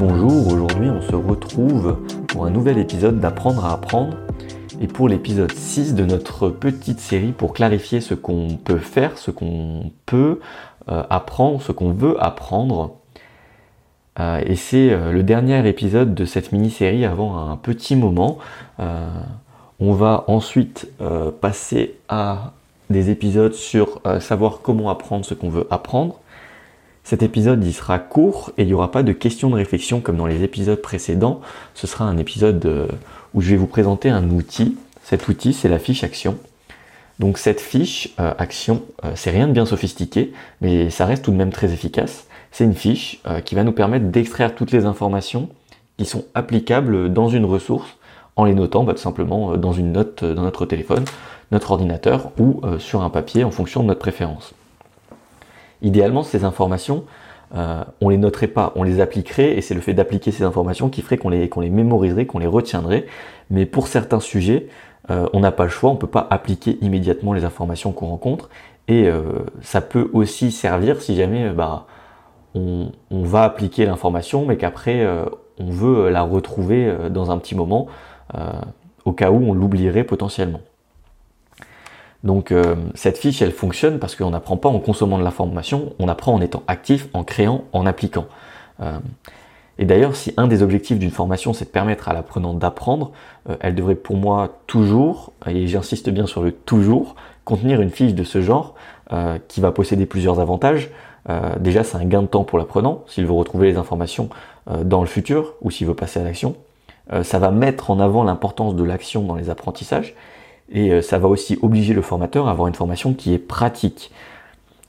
Bonjour, aujourd'hui on se retrouve pour un nouvel épisode d'Apprendre à apprendre et pour l'épisode 6 de notre petite série pour clarifier ce qu'on peut faire, ce qu'on peut euh, apprendre, ce qu'on veut apprendre. Euh, et c'est euh, le dernier épisode de cette mini-série avant un petit moment. on va ensuite passer à des épisodes sur savoir comment apprendre ce qu'on veut apprendre. Cet épisode il sera court et il n'y aura pas de questions de réflexion comme dans les épisodes précédents. Ce sera un épisode euh, où je vais vous présenter un outil. Cet outil c'est la fiche action. Donc cette fiche euh, action, euh, c'est rien de bien sophistiqué, mais ça reste tout de même très efficace. C'est une fiche qui va nous permettre d'extraire toutes les informations qui sont applicables dans une ressource en les notant bah, tout simplement dans une note dans notre téléphone, notre ordinateur ou sur un papier en fonction de notre préférence. Idéalement, ces informations, euh, on les noterait pas, on les appliquerait, et c'est le fait d'appliquer ces informations qui ferait qu'on les, qu'on les mémoriserait, qu'on les retiendrait. Mais pour certains sujets, euh, on n'a pas le choix, on peut pas appliquer immédiatement les informations qu'on rencontre. Et euh, ça peut aussi servir si jamais bah, on, on va appliquer l'information, mais qu'après on veut la retrouver dans un petit moment, au cas où on l'oublierait potentiellement. Donc euh, cette fiche, elle fonctionne parce qu'on n'apprend pas en consommant de l'information, on apprend en étant actif, en créant, en appliquant. Euh, et d'ailleurs, si un des objectifs d'une formation, c'est de permettre à l'apprenant d'apprendre, euh, elle devrait pour moi toujours, et j'insiste bien sur le toujours, contenir une fiche de ce genre qui va posséder plusieurs avantages. déjà, c'est un gain de temps pour l'apprenant, s'il veut retrouver les informations dans le futur ou s'il veut passer à l'action. ça va mettre en avant l'importance de l'action dans les apprentissages et euh, ça va aussi obliger le formateur à avoir une formation qui est pratique.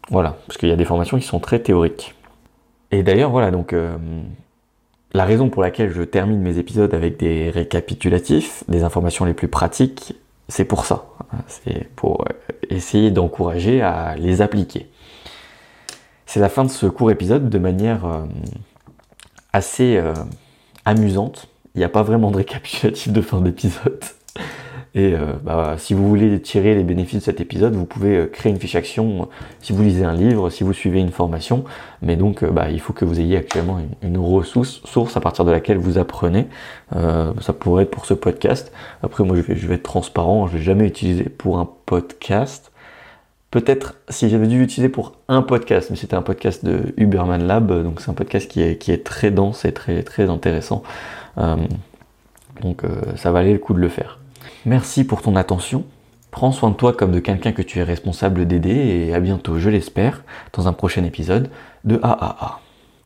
Voilà, parce qu'il y a des formations qui sont très théoriques. Et d'ailleurs, voilà, donc euh, la raison pour laquelle je termine mes épisodes avec des récapitulatifs, des informations les plus pratiques, c'est pour ça. C'est pour euh, essayer d'encourager à les appliquer. C'est la fin de ce court épisode de manière assez amusante. Il n'y a pas vraiment de récapitulatif de fin d'épisode. Et euh, bah, si vous voulez tirer les bénéfices de cet épisode, vous pouvez euh, créer une fiche action euh, si vous lisez un livre, si vous suivez une formation. Mais donc, bah, il faut que vous ayez actuellement une, ressource source à partir de laquelle vous apprenez. ça pourrait être pour ce podcast. Après, moi, je vais, je vais être transparent. Je vais jamais utiliser pour un podcast. Peut-être si j'avais dû l'utiliser pour un podcast, mais c'était un podcast de Uberman Lab, donc c'est un podcast qui est, qui est très dense et très, très intéressant. donc ça valait le coup de le faire. Merci pour ton attention. Prends soin de toi comme de quelqu'un que tu es responsable d'aider et à bientôt, je l'espère, dans un prochain épisode de AAA.